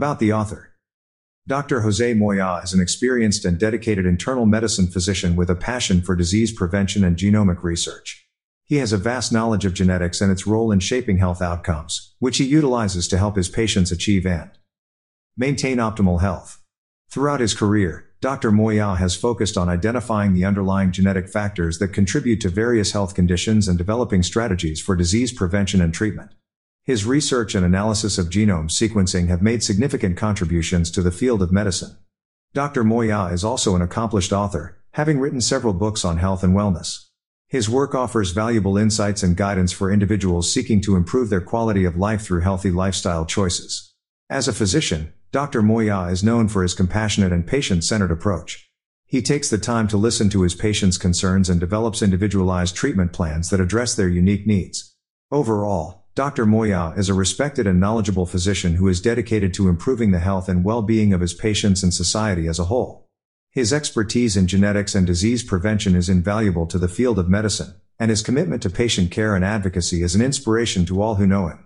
About the author. Dr. Jose Moya is an experienced and dedicated internal medicine physician with a passion for disease prevention and genomic research. He has a vast knowledge of genetics and its role in shaping health outcomes, which he utilizes to help his patients achieve and maintain optimal health. Throughout his career, Dr. Moya has focused on identifying the underlying genetic factors that contribute to various health conditions and developing strategies for disease prevention and treatment. His research and analysis of genome sequencing have made significant contributions to the field of medicine. Dr. Moya is also an accomplished author, having written several books on health and wellness. His work offers valuable insights and guidance for individuals seeking to improve their quality of life through healthy lifestyle choices. As a physician, Dr. Moya is known for his compassionate and patient-centered approach. He takes the time to listen to his patients' concerns and develops individualized treatment plans that address their unique needs. Overall, Dr. Moya is a respected and knowledgeable physician who is dedicated to improving the health and well-being of his patients and society as a whole. His expertise in genetics and disease prevention is invaluable to the field of medicine, and his commitment to patient care and advocacy is an inspiration to all who know him.